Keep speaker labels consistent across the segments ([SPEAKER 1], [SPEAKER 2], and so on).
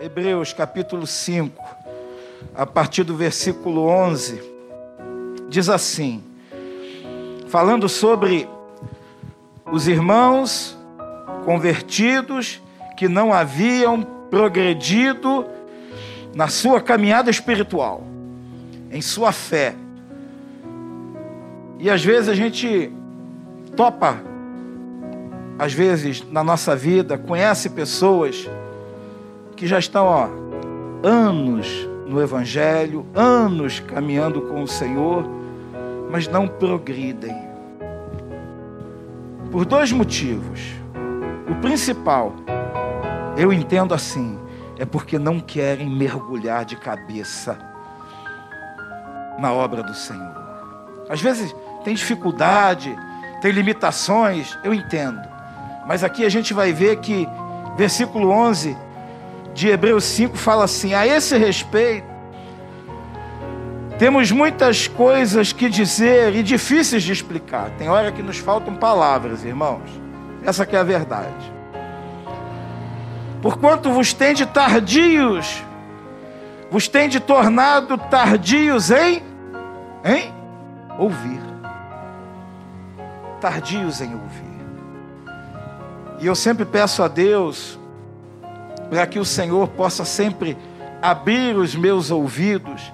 [SPEAKER 1] Hebreus capítulo 5, a partir do versículo 11, diz assim: falando sobre os irmãos convertidos que não haviam progredido na sua caminhada espiritual, em sua fé. E às vezes a gente topa, às vezes na nossa vida, conhece pessoas que já estão ó, anos no Evangelho, anos caminhando com o Senhor, mas não progridem. Por dois motivos. O principal, eu entendo assim, é porque não querem mergulhar de cabeça na obra do Senhor. Às vezes tem dificuldade, tem limitações, eu entendo. Mas aqui a gente vai ver que, versículo 11 de Hebreus 5 fala assim: a esse respeito, temos muitas coisas que dizer e difíceis de explicar. Tem hora que nos faltam palavras, irmãos. Essa que é a verdade. Porquanto vos tende tardios, vos tende tornado tardios em em ouvir. Tardios em ouvir. E eu sempre peço a Deus para que o Senhor possa sempre abrir os meus ouvidos,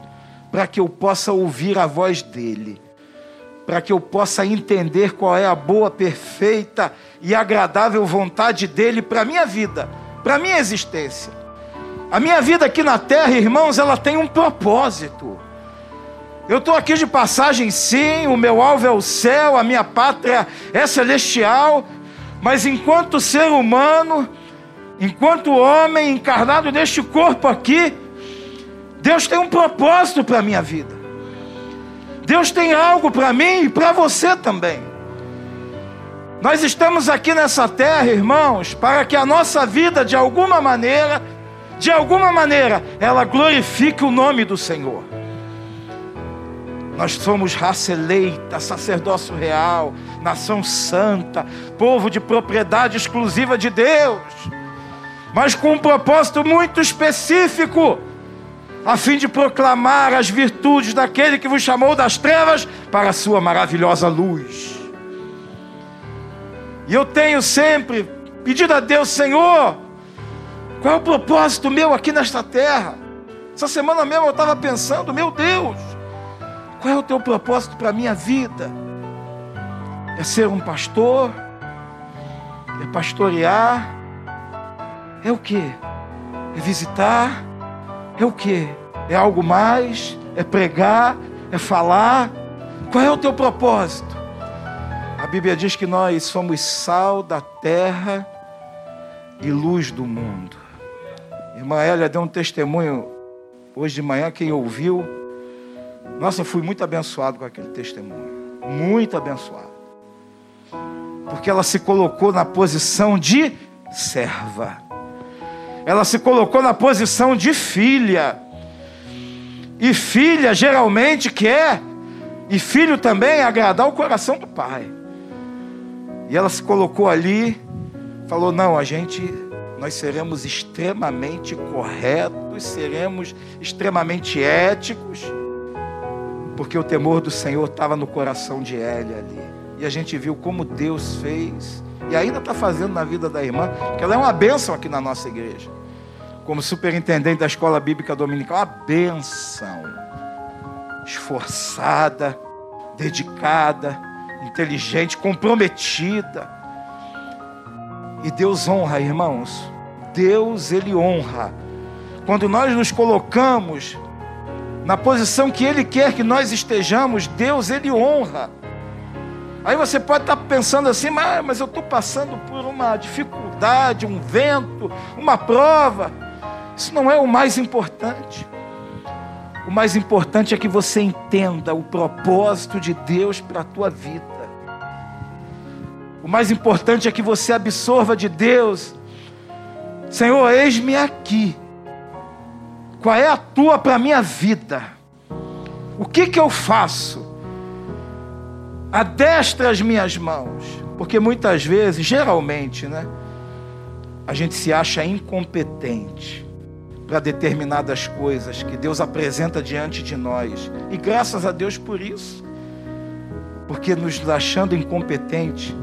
[SPEAKER 1] para que eu possa ouvir a voz dEle, para que eu possa entender qual é a boa, perfeita e agradável vontade dEle para a minha vida, para a minha existência. A minha vida aqui na terra, irmãos, ela tem um propósito. Eu estou aqui de passagem, sim, o meu alvo é o céu, a minha pátria é celestial, mas enquanto ser humano, Enquanto homem encarnado neste corpo aqui, Deus tem um propósito para a minha vida. Deus tem algo para mim e para você também. Nós estamos aqui nessa terra, irmãos, para que a nossa vida, de alguma maneira, de alguma maneira, ela glorifique o nome do Senhor. Nós somos raça eleita, sacerdócio real, nação santa, povo de propriedade exclusiva de Deus mas com um propósito muito específico, a fim de proclamar as virtudes daquele que vos chamou das trevas para a sua maravilhosa luz. E eu tenho sempre pedido a Deus, Senhor, qual é o propósito meu aqui nesta terra? Essa semana mesmo eu estava pensando, meu Deus, qual é o teu propósito para a minha vida? É ser um pastor? É pastorear? É o que? É visitar? É o que? É algo mais? É pregar? É falar? Qual é o teu propósito? A Bíblia diz que nós somos sal da terra e luz do mundo. Irmã Elia deu um testemunho hoje de manhã, quem ouviu. Nossa, eu fui muito abençoado com aquele testemunho. Muito abençoado. Porque ela se colocou na posição de serva ela se colocou na posição de filha. E filha geralmente quer, e filho também, agradar o coração do pai. E ela se colocou ali, falou: Não, a gente, nós seremos extremamente corretos, seremos extremamente éticos, porque o temor do Senhor estava no coração de Elia ali. E a gente viu como Deus fez e ainda está fazendo na vida da irmã, que ela é uma bênção aqui na nossa igreja. Como superintendente da escola bíblica dominical, uma bênção. Esforçada, dedicada, inteligente, comprometida. E Deus honra, irmãos. Deus, Ele honra. Quando nós nos colocamos na posição que Ele quer que nós estejamos, Deus, Ele honra. Aí você pode estar pensando assim, mas, mas eu estou passando por uma dificuldade, um vento, uma prova. Isso não é o mais importante. O mais importante é que você entenda o propósito de Deus para a tua vida. O mais importante é que você absorva de Deus, Senhor, eis-me aqui. Qual é a tua para a minha vida? O que que eu faço? Adestra as minhas mãos. Porque muitas vezes, geralmente, né, a gente se acha incompetente. para determinadas coisas que Deus apresenta diante de nós. E graças a Deus por isso. Porque nos achando incompetente,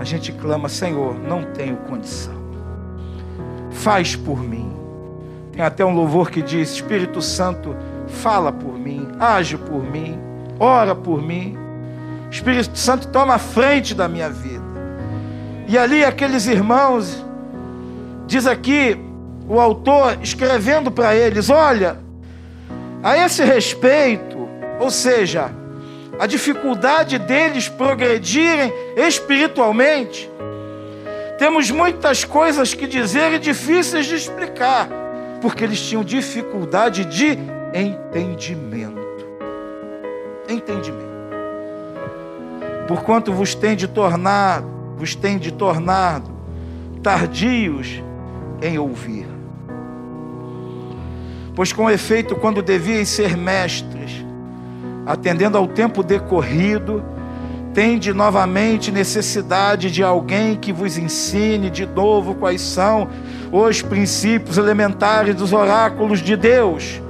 [SPEAKER 1] a gente clama: Senhor, não tenho condição. Faz por mim. Tem até um louvor que diz: Espírito Santo, fala por mim, age por mim, ora por mim. Espírito Santo toma a frente da minha vida. E ali aqueles irmãos, diz aqui o autor escrevendo para eles: olha, a esse respeito, ou seja, a dificuldade deles progredirem espiritualmente, temos muitas coisas que dizer e difíceis de explicar, porque eles tinham dificuldade de entendimento. Entendimento. Porquanto vos tem de tornar, vos tem de tornado tardios em ouvir. Pois com efeito, quando deviam ser mestres, atendendo ao tempo decorrido, tende novamente necessidade de alguém que vos ensine de novo quais são os princípios elementares dos oráculos de Deus.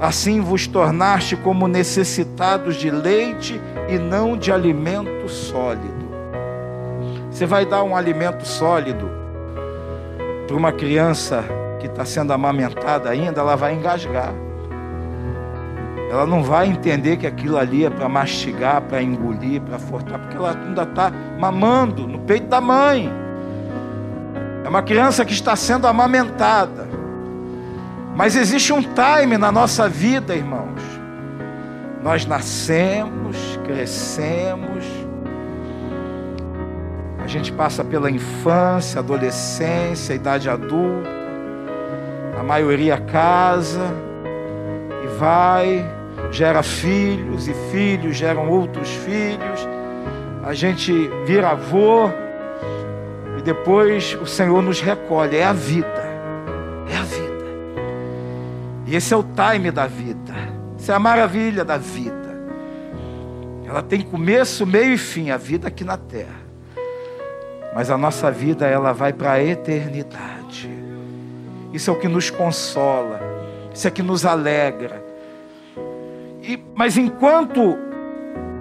[SPEAKER 1] Assim vos tornaste como necessitados de leite e não de alimento sólido. Você vai dar um alimento sólido para uma criança que está sendo amamentada ainda, ela vai engasgar. Ela não vai entender que aquilo ali é para mastigar, para engolir, para forçar, porque ela ainda está mamando no peito da mãe. É uma criança que está sendo amamentada. Mas existe um time na nossa vida, irmãos. Nós nascemos, crescemos, a gente passa pela infância, adolescência, idade adulta. A maioria casa e vai, gera filhos e filhos geram outros filhos. A gente vira avô e depois o Senhor nos recolhe. É a vida. É a vida. E esse é o time da vida. Essa é a maravilha da vida. Ela tem começo, meio e fim, a vida aqui na terra. Mas a nossa vida ela vai para a eternidade. Isso é o que nos consola, isso é que nos alegra. E, mas enquanto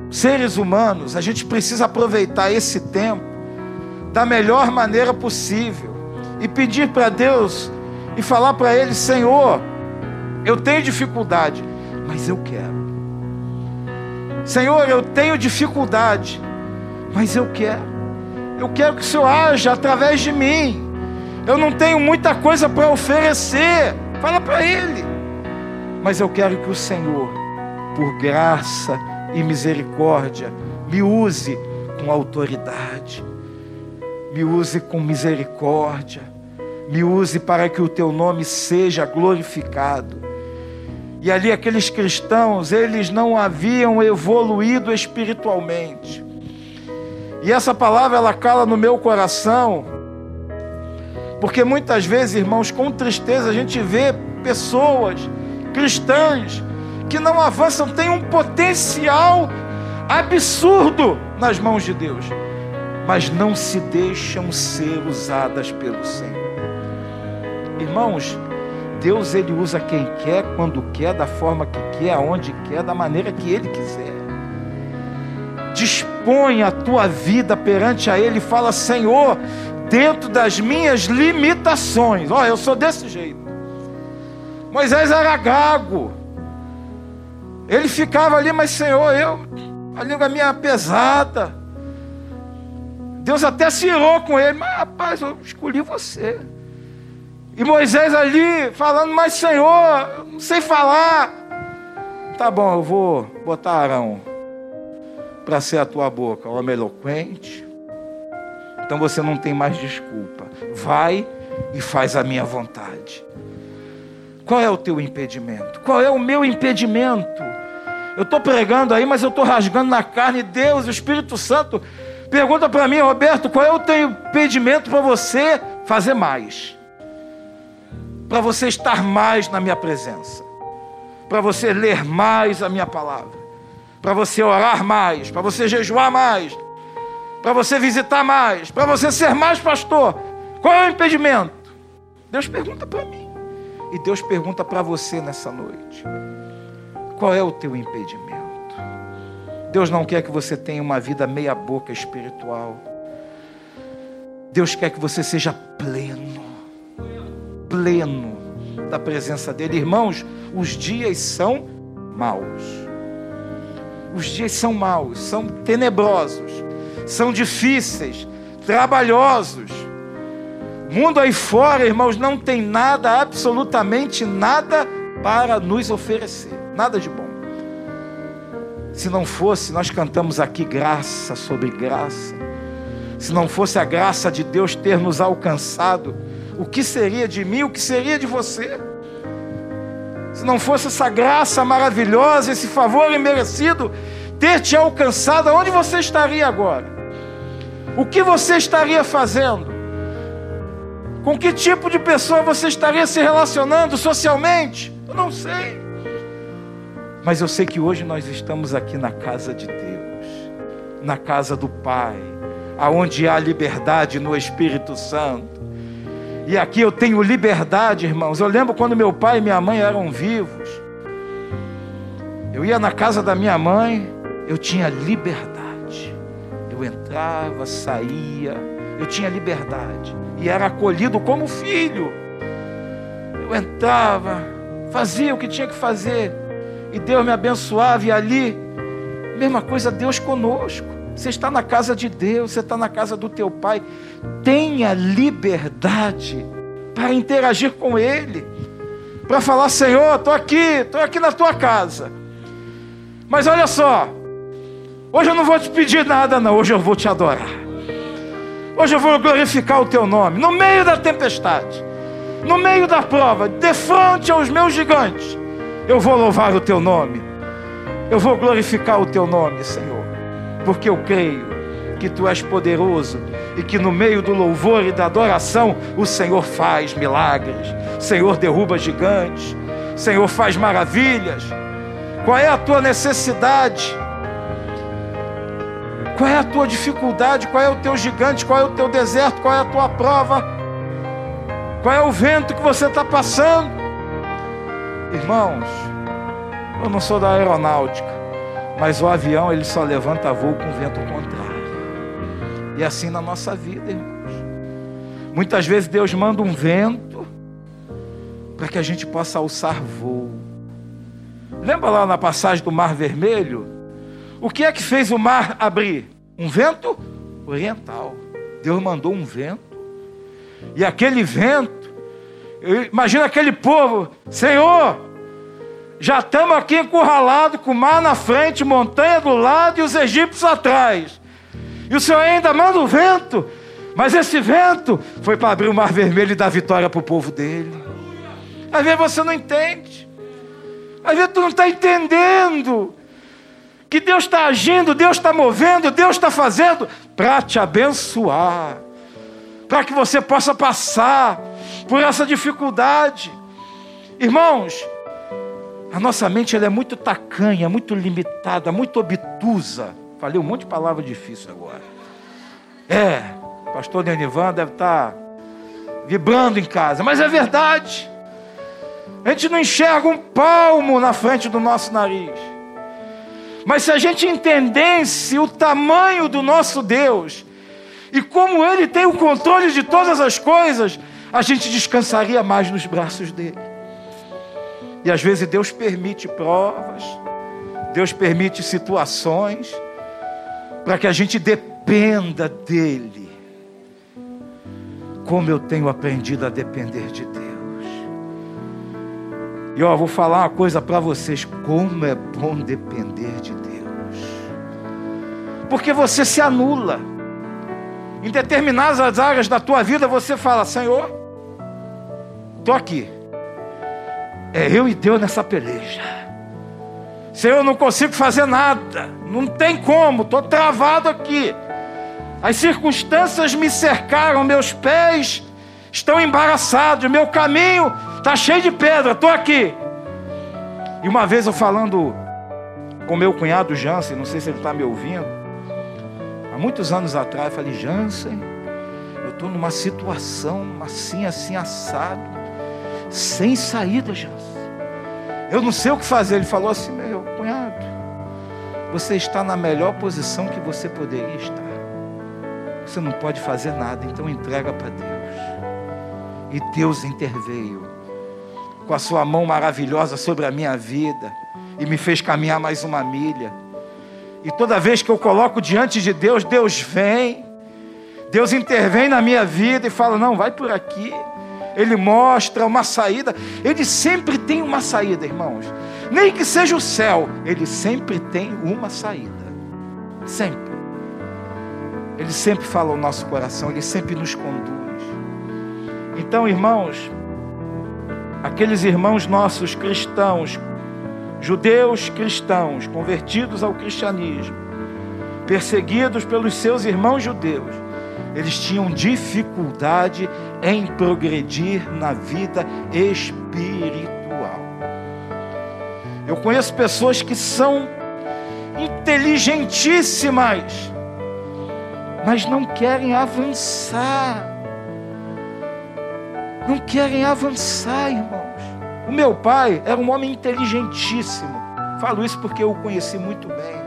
[SPEAKER 1] seres humanos, a gente precisa aproveitar esse tempo da melhor maneira possível e pedir para Deus e falar para Ele: Senhor, eu tenho dificuldade, mas eu quero. Senhor, eu tenho dificuldade, mas eu quero. Eu quero que o Senhor haja através de mim. Eu não tenho muita coisa para oferecer. Fala para Ele. Mas eu quero que o Senhor, por graça e misericórdia, me use com autoridade, me use com misericórdia, me use para que o teu nome seja glorificado. E ali aqueles cristãos, eles não haviam evoluído espiritualmente. E essa palavra ela cala no meu coração, porque muitas vezes, irmãos, com tristeza a gente vê pessoas cristãs que não avançam, têm um potencial absurdo nas mãos de Deus, mas não se deixam ser usadas pelo Senhor. Irmãos, Deus ele usa quem quer, quando quer, da forma que quer, aonde quer, da maneira que ele quiser. Dispõe a tua vida perante a Ele e fala: Senhor, dentro das minhas limitações. Olha, eu sou desse jeito. Moisés era gago. Ele ficava ali, mas Senhor, eu, a língua minha é pesada. Deus até se irou com ele, mas rapaz, eu escolhi você. E Moisés ali falando, mas Senhor, não sei falar. Tá bom, eu vou botar Arão para ser a tua boca, homem eloquente. Então você não tem mais desculpa. Vai e faz a minha vontade. Qual é o teu impedimento? Qual é o meu impedimento? Eu estou pregando aí, mas eu estou rasgando na carne. Deus, o Espírito Santo, pergunta para mim, Roberto, qual é o teu impedimento para você fazer mais? Para você estar mais na minha presença? Para você ler mais a minha palavra? para você orar mais, para você jejuar mais, para você visitar mais, para você ser mais pastor. Qual é o impedimento? Deus pergunta para mim. E Deus pergunta para você nessa noite: qual é o teu impedimento? Deus não quer que você tenha uma vida meia-boca espiritual. Deus quer que você seja pleno, pleno da presença dEle. Irmãos, os dias são maus. Os dias são maus, são tenebrosos, são difíceis, trabalhosos. Mundo aí fora, irmãos, não tem nada, absolutamente nada para nos oferecer, nada de bom. Se não fosse, nós cantamos aqui graça sobre graça. Se não fosse a graça de Deus ter nos alcançado, o que seria de mim, o que seria de você? Se não fosse essa graça maravilhosa, esse favor imerecido ter te alcançado, onde você estaria agora? O que você estaria fazendo? Com que tipo de pessoa você estaria se relacionando socialmente? Eu não sei. Mas eu sei que hoje nós estamos aqui na casa de Deus, na casa do Pai, aonde há liberdade no Espírito Santo. E aqui eu tenho liberdade, irmãos. Eu lembro quando meu pai e minha mãe eram vivos. Eu ia na casa da minha mãe, eu tinha liberdade. Eu entrava, saía, eu tinha liberdade. E era acolhido como filho. Eu entrava, fazia o que tinha que fazer e Deus me abençoava, e ali, mesma coisa, Deus conosco. Você está na casa de Deus, você está na casa do teu Pai. Tenha liberdade para interagir com Ele, para falar: Senhor, estou aqui, estou aqui na tua casa. Mas olha só, hoje eu não vou te pedir nada, não, hoje eu vou te adorar. Hoje eu vou glorificar o teu nome, no meio da tempestade, no meio da prova, de frente aos meus gigantes. Eu vou louvar o teu nome. Eu vou glorificar o teu nome, Senhor. Porque eu creio que tu és poderoso e que no meio do louvor e da adoração o Senhor faz milagres. Senhor derruba gigantes. Senhor faz maravilhas. Qual é a tua necessidade? Qual é a tua dificuldade? Qual é o teu gigante? Qual é o teu deserto? Qual é a tua prova? Qual é o vento que você está passando? Irmãos, eu não sou da aeronáutica, mas o avião ele só levanta voo com vento contrário. E assim na nossa vida, irmãos. Muitas vezes Deus manda um vento para que a gente possa alçar voo. Lembra lá na passagem do Mar Vermelho? O que é que fez o mar abrir? Um vento oriental. Deus mandou um vento. E aquele vento Imagina aquele povo, Senhor, já estamos aqui encurralados, com o mar na frente, montanha do lado e os egípcios atrás. E o Senhor ainda manda o vento, mas esse vento foi para abrir o mar vermelho e dar vitória para o povo dele. Às vezes você não entende, às vezes tu não está entendendo que Deus está agindo, Deus está movendo, Deus está fazendo para te abençoar, para que você possa passar por essa dificuldade. Irmãos, a nossa mente ela é muito tacanha, muito limitada, muito obtusa. Falei um monte de palavra difícil agora. É, pastor Denivan deve estar vibrando em casa, mas é verdade. A gente não enxerga um palmo na frente do nosso nariz. Mas se a gente entendesse o tamanho do nosso Deus e como Ele tem o controle de todas as coisas, a gente descansaria mais nos braços dele. E às vezes Deus permite provas, Deus permite situações, para que a gente dependa dele. Como eu tenho aprendido a depender de Deus. E ó, vou falar uma coisa para vocês: como é bom depender de Deus. Porque você se anula. Em determinadas áreas da tua vida você fala: Senhor, Estou aqui. É eu e Deus nessa peleja. Senhor, eu não consigo fazer nada. Não tem como, estou travado aqui. As circunstâncias me cercaram, meus pés estão embaraçados, meu caminho está cheio de pedra, estou aqui. E uma vez eu falando com meu cunhado Jansen, não sei se ele está me ouvindo, há muitos anos atrás, eu falei, Jansen, eu estou numa situação assim, assim, assado. Sem saída, Jesus. Eu não sei o que fazer. Ele falou assim: meu cunhado, você está na melhor posição que você poderia estar. Você não pode fazer nada, então entrega para Deus. E Deus interveio com a sua mão maravilhosa sobre a minha vida e me fez caminhar mais uma milha. E toda vez que eu coloco diante de Deus, Deus vem, Deus intervém na minha vida e fala: não, vai por aqui. Ele mostra uma saída. Ele sempre tem uma saída, irmãos. Nem que seja o céu, ele sempre tem uma saída. Sempre. Ele sempre fala ao nosso coração, ele sempre nos conduz. Então, irmãos, aqueles irmãos nossos cristãos, judeus cristãos, convertidos ao cristianismo, perseguidos pelos seus irmãos judeus, eles tinham dificuldade em progredir na vida espiritual. Eu conheço pessoas que são inteligentíssimas, mas não querem avançar. Não querem avançar, irmãos. O meu pai era um homem inteligentíssimo. Falo isso porque eu o conheci muito bem.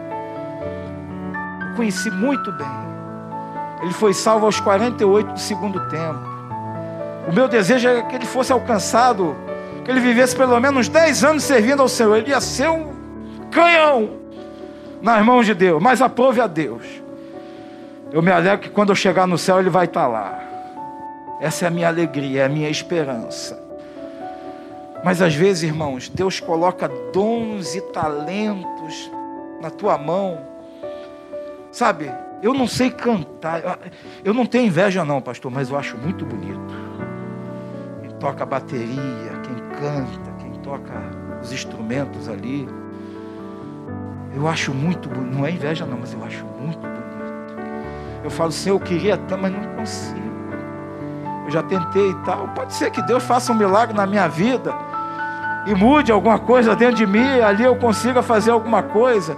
[SPEAKER 1] Conheci muito bem. Ele foi salvo aos 48 do segundo tempo. O meu desejo é que ele fosse alcançado, que ele vivesse pelo menos 10 anos servindo ao Senhor. Ele ia ser um canhão nas mãos de Deus, mas aprove a Deus. Eu me alegro que quando eu chegar no céu ele vai estar lá. Essa é a minha alegria, é a minha esperança. Mas às vezes, irmãos, Deus coloca dons e talentos na tua mão. Sabe? Eu não sei cantar. Eu não tenho inveja, não, pastor, mas eu acho muito bonito. Quem toca bateria, quem canta, quem toca os instrumentos ali. Eu acho muito bonito. Não é inveja, não, mas eu acho muito bonito. Eu falo, Senhor, eu queria tanto, mas não consigo. Eu já tentei e tal. Pode ser que Deus faça um milagre na minha vida e mude alguma coisa dentro de mim, ali eu consiga fazer alguma coisa.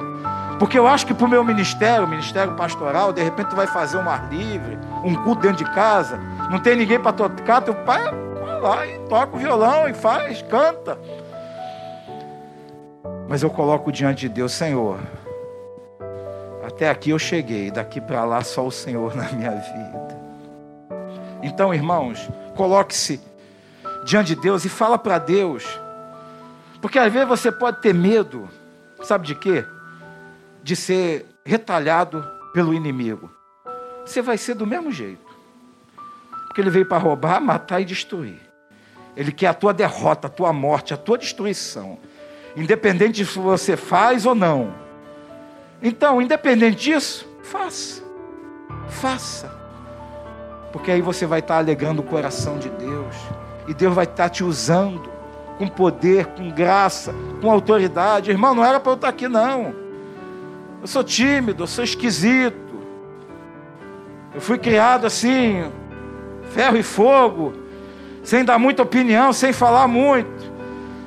[SPEAKER 1] Porque eu acho que para o meu ministério, ministério pastoral, de repente tu vai fazer um ar livre, um culto dentro de casa, não tem ninguém para tocar, teu pai vai lá e toca o violão e faz, canta. Mas eu coloco diante de Deus, Senhor, até aqui eu cheguei, daqui para lá só o Senhor na minha vida. Então, irmãos, coloque-se diante de Deus e fala para Deus, porque às vezes você pode ter medo, sabe de quê? De ser retalhado pelo inimigo. Você vai ser do mesmo jeito. Porque ele veio para roubar, matar e destruir. Ele quer a tua derrota, a tua morte, a tua destruição. Independente de se você faz ou não. Então, independente disso, faça. Faça. Porque aí você vai estar alegrando o coração de Deus. E Deus vai estar te usando com poder, com graça, com autoridade. Irmão, não era para eu estar aqui, não. Eu sou tímido, eu sou esquisito. Eu fui criado assim, ferro e fogo, sem dar muita opinião, sem falar muito.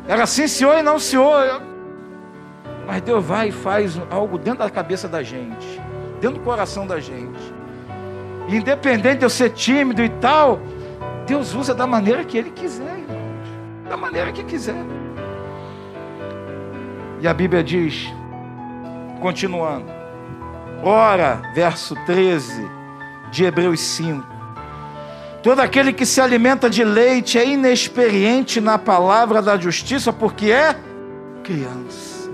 [SPEAKER 1] Era assim, senhor e não senhor. Mas Deus vai e faz algo dentro da cabeça da gente, dentro do coração da gente. Independente de eu ser tímido e tal, Deus usa da maneira que Ele quiser, irmãos. Da maneira que quiser. E a Bíblia diz Continuando. Ora, verso 13 de Hebreus 5. Todo aquele que se alimenta de leite é inexperiente na palavra da justiça, porque é criança.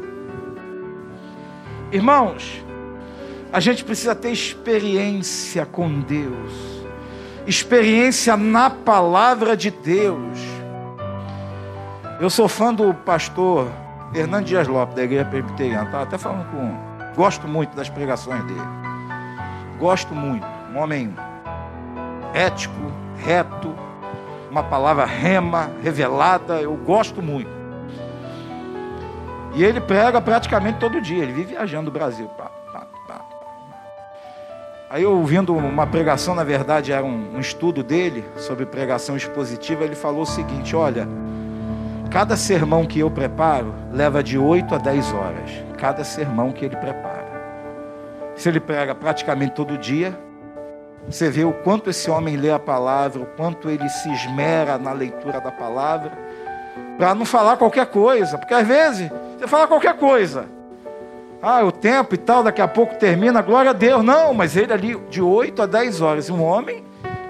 [SPEAKER 1] Irmãos, a gente precisa ter experiência com Deus, experiência na palavra de Deus. Eu sou fã do pastor Fernando Dias Lopes, da Igreja Presbiteriana. Estava até falando com. Gosto muito das pregações dele. Gosto muito. Um homem ético, reto, uma palavra rema, revelada. Eu gosto muito. E ele prega praticamente todo dia. Ele vive viajando o Brasil. Aí ouvindo uma pregação, na verdade era um, um estudo dele sobre pregação expositiva, ele falou o seguinte: olha, Cada sermão que eu preparo leva de 8 a 10 horas. Cada sermão que ele prepara. Se ele prega praticamente todo dia, você vê o quanto esse homem lê a palavra, o quanto ele se esmera na leitura da palavra. Para não falar qualquer coisa, porque às vezes você fala qualquer coisa. Ah, o tempo e tal, daqui a pouco termina, glória a Deus. Não, mas ele ali de 8 a 10 horas, um homem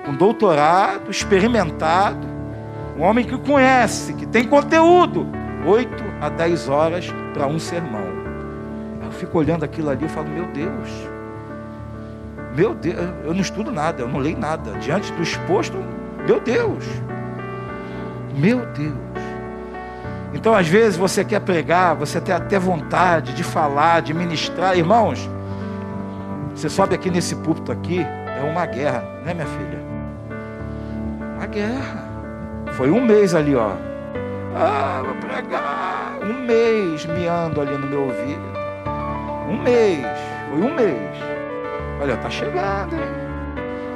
[SPEAKER 1] com doutorado, experimentado, um homem que conhece, que tem conteúdo. 8 a 10 horas para um sermão. Eu fico olhando aquilo ali e falo, meu Deus, meu Deus, eu não estudo nada, eu não leio nada. Diante do exposto, meu Deus, meu Deus. Então, às vezes, você quer pregar, você tem até vontade de falar, de ministrar. Irmãos, você sobe aqui nesse púlpito aqui, é uma guerra, né, minha filha? Uma guerra. Foi um mês ali, ó. Ah, vou pregar. Um mês miando ali no meu ouvido. Um mês. Foi um mês. Olha, tá chegando, hein?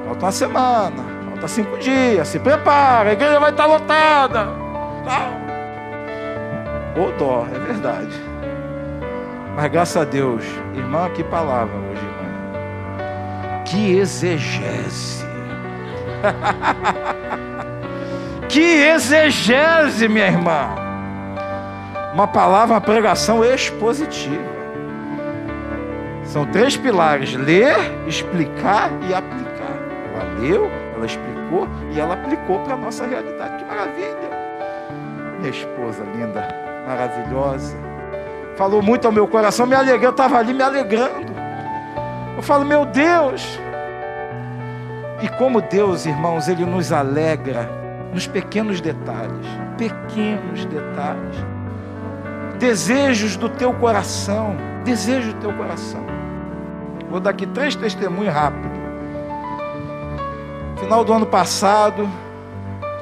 [SPEAKER 1] Falta uma semana. Falta cinco dias. Se prepara, a igreja vai estar lotada. Tal. Ô dó, é verdade. Mas graças a Deus, irmã, que palavra hoje, irmã. Que exegese. que exegese, minha irmã. Uma palavra, uma pregação expositiva. São três pilares: ler, explicar e aplicar. Ela leu, ela explicou e ela aplicou para a nossa realidade. Que maravilha! Minha esposa linda maravilhosa. Falou muito ao meu coração, me alegrei, eu estava ali me alegrando. Eu falo, meu Deus. E como Deus, irmãos, Ele nos alegra nos pequenos detalhes pequenos detalhes. Desejos do teu coração. Desejo do teu coração. Vou dar aqui três testemunhos rápidos. Final do ano passado,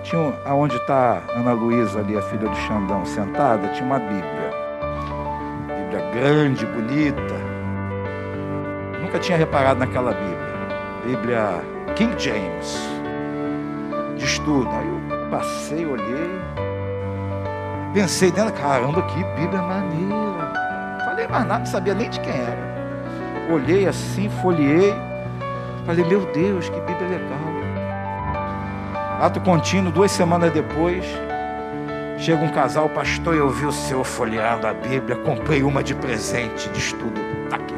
[SPEAKER 1] tinha aonde está Ana Luísa ali, a filha do Xandão, sentada, tinha uma Bíblia. Bíblia grande, bonita. Nunca tinha reparado naquela Bíblia. Bíblia King James. De estudo. Aí passei, olhei. Pensei dentro, caramba, que Bíblia maneira. Falei mais nada, não sabia nem de quem era. Olhei assim, folheei. Falei, meu Deus, que Bíblia legal. Ato contínuo, duas semanas depois, chega um casal, pastor, eu vi o senhor folheando a Bíblia, comprei uma de presente, de estudo. Tá aqui.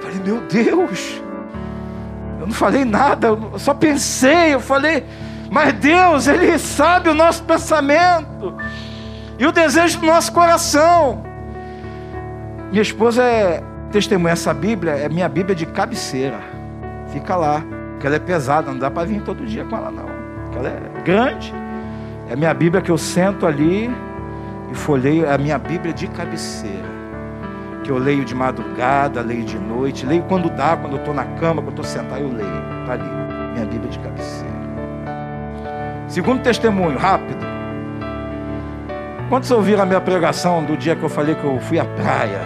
[SPEAKER 1] Falei, meu Deus, eu não falei nada, eu só pensei, eu falei, mas Deus, Ele sabe o nosso pensamento e o desejo do nosso coração. Minha esposa é testemunha, essa Bíblia é minha Bíblia de cabeceira. Fica lá, porque ela é pesada, não dá para vir todo dia com ela não ela é grande. É minha Bíblia que eu sento ali e folheio, é a minha Bíblia de cabeceira. Que eu leio de madrugada, leio de noite, leio quando dá, quando eu estou na cama, quando eu estou sentado, eu leio. Está ali, minha Bíblia de cabeceira. Segundo testemunho, rápido. Quantos ouviram a minha pregação do dia que eu falei que eu fui à praia?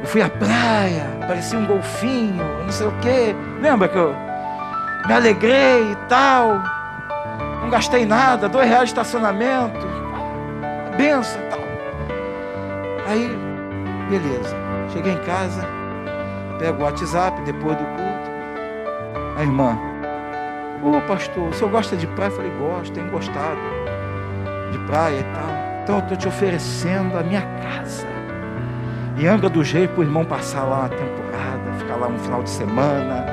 [SPEAKER 1] Eu fui à praia, parecia um golfinho, não sei o quê. Lembra que eu me alegrei e tal? não gastei nada, dois reais de estacionamento, benção e tal. Aí, beleza. Cheguei em casa, pego o WhatsApp depois do culto. A irmã, ô pastor, o senhor gosta de praia? Eu falei, gosto, tenho gostado de praia e tal. Então eu estou te oferecendo a minha casa. E anga do jeito para o irmão passar lá uma temporada, ficar lá um final de semana.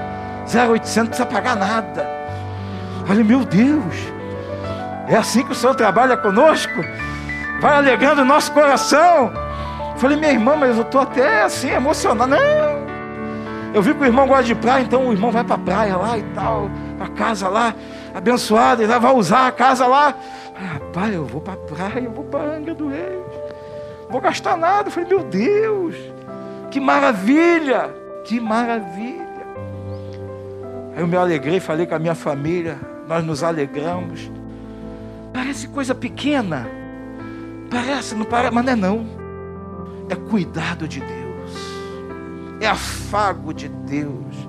[SPEAKER 1] 0800 não precisa pagar nada. Falei, meu Deus, é assim que o Senhor trabalha conosco? Vai alegando o nosso coração. Falei, minha irmã, mas eu estou até assim emocionado. Não! Eu vi que o irmão gosta de praia, então o irmão vai para a praia lá e tal, a casa lá, abençoada, ele vai usar a casa lá. Rapaz, eu vou para a praia, eu vou para Angra do Rei. Não vou gastar nada. Eu falei, meu Deus, que maravilha, que maravilha. Aí eu me alegrei, falei com a minha família, nós nos alegramos. Parece coisa pequena. Parece, não parece, mas não é não. É cuidado de Deus. É afago de Deus.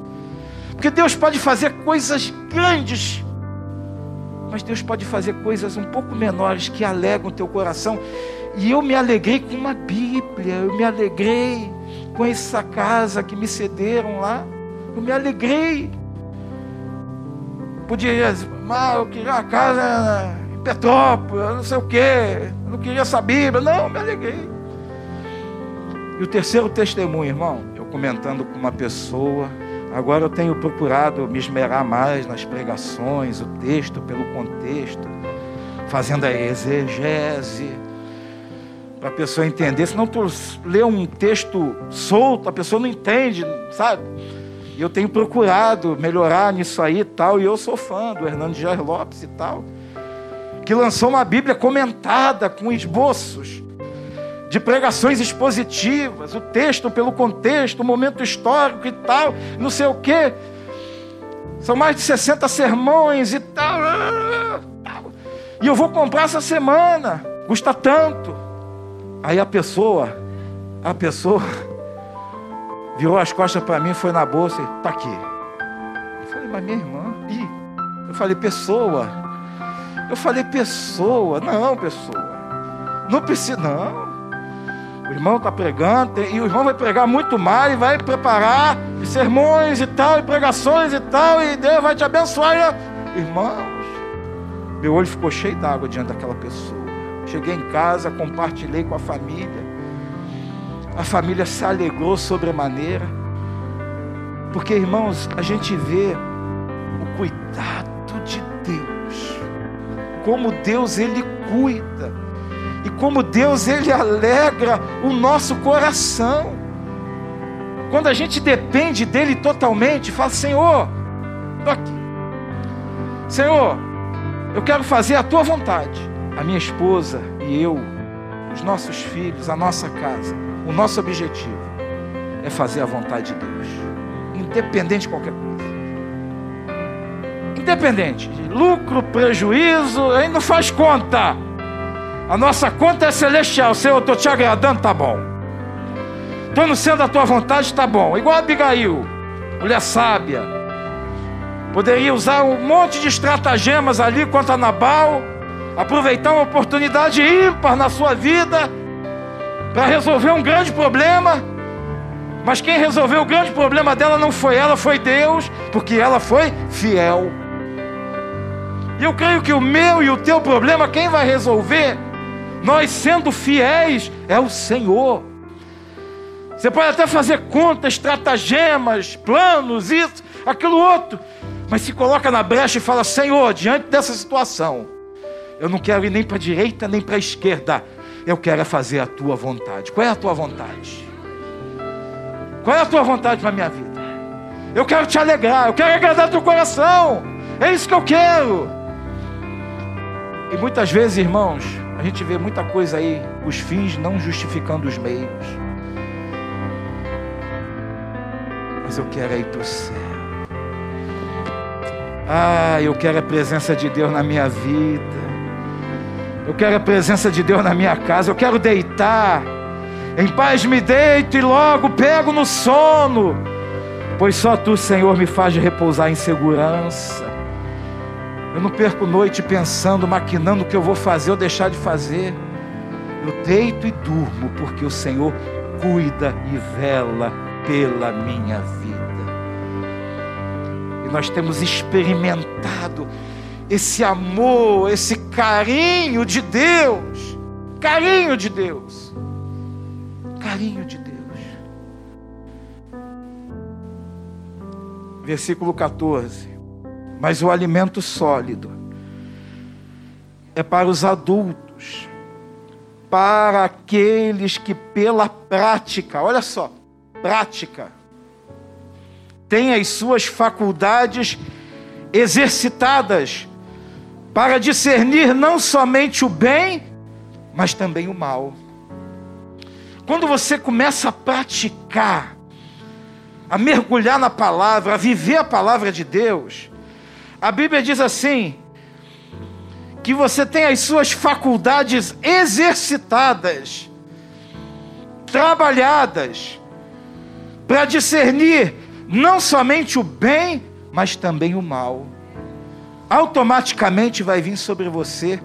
[SPEAKER 1] Porque Deus pode fazer coisas grandes, mas Deus pode fazer coisas um pouco menores que alegram o teu coração. E eu me alegrei com uma Bíblia, eu me alegrei com essa casa que me cederam lá. Eu me alegrei. Podia dizer, mas eu queria uma casa Petrópolis, não sei o quê, eu não queria essa Bíblia. Não, me alegrei. E o terceiro testemunho, irmão, eu comentando com uma pessoa, agora eu tenho procurado me esmerar mais nas pregações, o texto pelo contexto, fazendo a exegese, para a pessoa entender. Senão tu lê um texto solto, a pessoa não entende, sabe? E eu tenho procurado melhorar nisso aí e tal, e eu sou fã do Hernando Jair Lopes e tal, que lançou uma Bíblia comentada com esboços de pregações expositivas, o texto pelo contexto, o momento histórico e tal, não sei o quê. São mais de 60 sermões e tal. E eu vou comprar essa semana, custa tanto. Aí a pessoa, a pessoa virou as costas para mim, foi na bolsa e tá aqui. Eu falei, mas minha irmã, Ih. eu falei, pessoa. Eu falei, pessoa, não, pessoa. Não precisa, não. O irmão está pregando, e o irmão vai pregar muito mais, e vai preparar sermões e tal, e pregações e tal, e Deus vai te abençoar. Irmãos, meu olho ficou cheio d'água diante daquela pessoa. Cheguei em casa, compartilhei com a família. A família se alegrou sobremaneira. Porque, irmãos, a gente vê o cuidado de Deus. Como Deus ele cuida. Como Deus ele alegra o nosso coração. Quando a gente depende dele totalmente, fala: Senhor, estou aqui. Senhor, eu quero fazer a tua vontade a minha esposa e eu, os nossos filhos, a nossa casa, o nosso objetivo é fazer a vontade de Deus, independente de qualquer coisa. Independente de lucro, prejuízo, aí não faz conta. A nossa conta é celestial. Senhor, eu estou te agradando, tá bom. Estou no centro da tua vontade, tá bom. Igual a Abigail, mulher sábia. Poderia usar um monte de estratagemas ali contra Nabal aproveitar uma oportunidade ímpar na sua vida para resolver um grande problema. Mas quem resolveu o grande problema dela não foi ela, foi Deus, porque ela foi fiel. E eu creio que o meu e o teu problema, quem vai resolver, nós sendo fiéis, é o Senhor. Você pode até fazer contas, estratagemas, planos, isso, aquilo outro, mas se coloca na brecha e fala: Senhor, diante dessa situação, eu não quero ir nem para a direita nem para a esquerda. Eu quero é fazer a tua vontade. Qual é a tua vontade? Qual é a tua vontade para a minha vida? Eu quero te alegrar, eu quero agradar teu coração. É isso que eu quero. E muitas vezes, irmãos, gente vê muita coisa aí, os fins não justificando os meios. Mas eu quero ir para o céu. Ah, eu quero a presença de Deus na minha vida. Eu quero a presença de Deus na minha casa. Eu quero deitar. Em paz me deito e logo pego no sono. Pois só tu, Senhor, me faz repousar em segurança. Eu não perco noite pensando, maquinando o que eu vou fazer ou deixar de fazer. Eu deito e durmo, porque o Senhor cuida e vela pela minha vida. E nós temos experimentado esse amor, esse carinho de Deus. Carinho de Deus. Carinho de Deus. Versículo 14. Mas o alimento sólido é para os adultos, para aqueles que pela prática, olha só, prática, têm as suas faculdades exercitadas para discernir não somente o bem, mas também o mal. Quando você começa a praticar, a mergulhar na palavra, a viver a palavra de Deus, a Bíblia diz assim: que você tem as suas faculdades exercitadas, trabalhadas, para discernir não somente o bem, mas também o mal automaticamente vai vir sobre você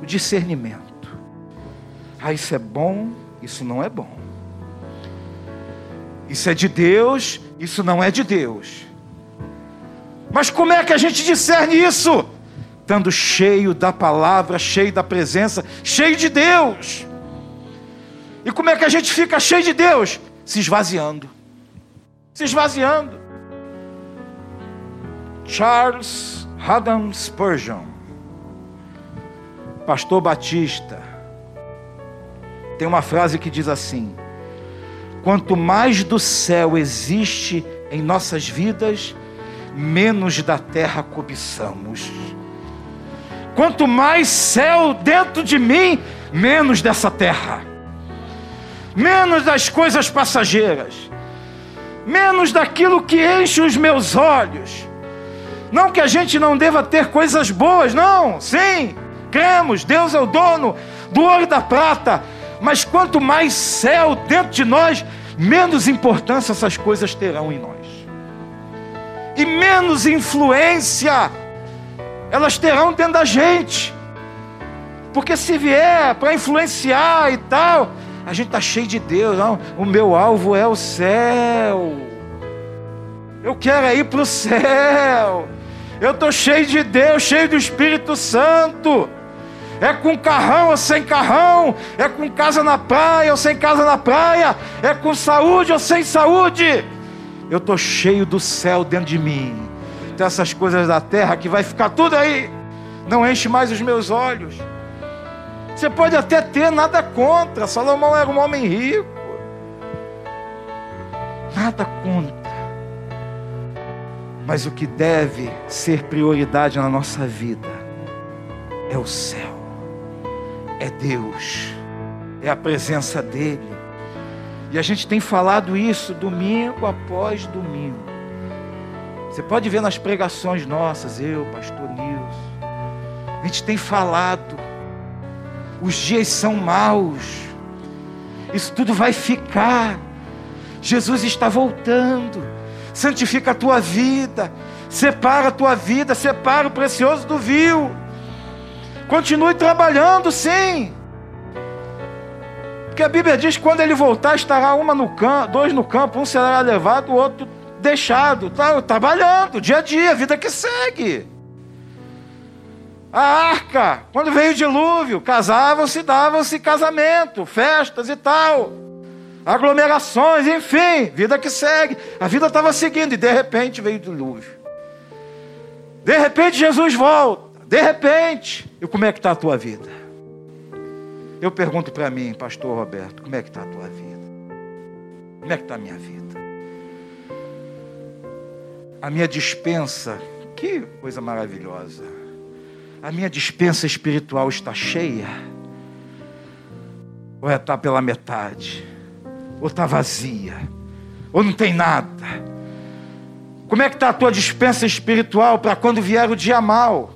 [SPEAKER 1] o discernimento. Ah, isso é bom, isso não é bom. Isso é de Deus, isso não é de Deus. Mas como é que a gente discerne isso? estando cheio da palavra, cheio da presença, cheio de Deus. E como é que a gente fica cheio de Deus? Se esvaziando. Se esvaziando. Charles Haddam Spurgeon, pastor batista, tem uma frase que diz assim: Quanto mais do céu existe em nossas vidas, menos da terra cobiçamos. Quanto mais céu dentro de mim, menos dessa terra, menos das coisas passageiras, menos daquilo que enche os meus olhos. Não que a gente não deva ter coisas boas, não, sim, cremos, Deus é o dono do ouro e da prata, mas quanto mais céu dentro de nós, menos importância essas coisas terão em nós, e menos influência elas terão dentro da gente. Porque se vier para influenciar e tal, a gente está cheio de Deus. Não, o meu alvo é o céu. Eu quero ir para o céu. Eu estou cheio de Deus, cheio do Espírito Santo. É com carrão ou sem carrão, é com casa na praia ou sem casa na praia, é com saúde ou sem saúde. Eu estou cheio do céu dentro de mim tem essas coisas da terra que vai ficar tudo aí. Não enche mais os meus olhos. Você pode até ter nada contra. Salomão era um homem rico. Nada contra. Mas o que deve ser prioridade na nossa vida é o céu, é Deus, é a presença dEle. E a gente tem falado isso domingo após domingo. Você pode ver nas pregações nossas, eu, pastor Nilson. A gente tem falado. Os dias são maus. Isso tudo vai ficar. Jesus está voltando. Santifica a tua vida. Separa a tua vida. Separa o precioso do vil. Continue trabalhando, sim. Porque a Bíblia diz que quando ele voltar, estará uma no campo, dois no campo, um será levado, o outro deixado, tá, trabalhando, dia a dia, vida que segue. A arca, quando veio o dilúvio, casavam-se, davam-se casamento, festas e tal, aglomerações, enfim, vida que segue. A vida estava seguindo e de repente veio o dilúvio. De repente Jesus volta, de repente. E como é que está a tua vida? Eu pergunto para mim, pastor Roberto, como é que está a tua vida? Como é que está a minha vida? a minha dispensa, que coisa maravilhosa. A minha dispensa espiritual está cheia? Ou está pela metade? Ou está vazia? Ou não tem nada? Como é que está a tua dispensa espiritual para quando vier o dia mal?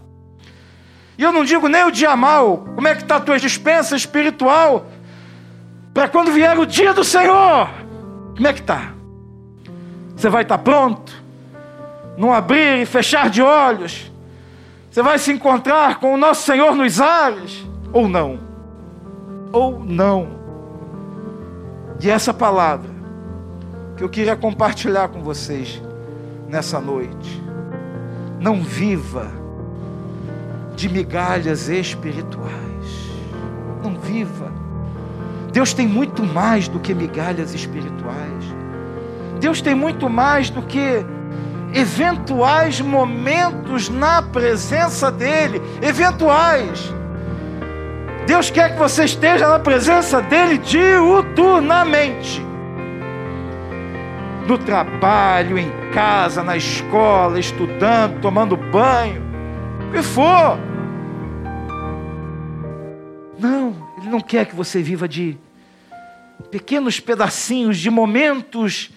[SPEAKER 1] E eu não digo nem o dia mal, como é que está a tua dispensa espiritual para quando vier o dia do Senhor? Como é que está? Você vai estar pronto? num abrir e fechar de olhos, você vai se encontrar com o nosso Senhor nos ares, ou não. Ou não. E essa palavra que eu queria compartilhar com vocês nessa noite. Não viva de migalhas espirituais. Não viva. Deus tem muito mais do que migalhas espirituais. Deus tem muito mais do que eventuais momentos na presença dEle, eventuais. Deus quer que você esteja na presença dEle diuturnamente. No trabalho, em casa, na escola, estudando, tomando banho, que for. Não, Ele não quer que você viva de pequenos pedacinhos, de momentos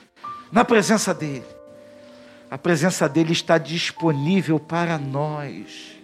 [SPEAKER 1] na presença dEle. A presença dele está disponível para nós.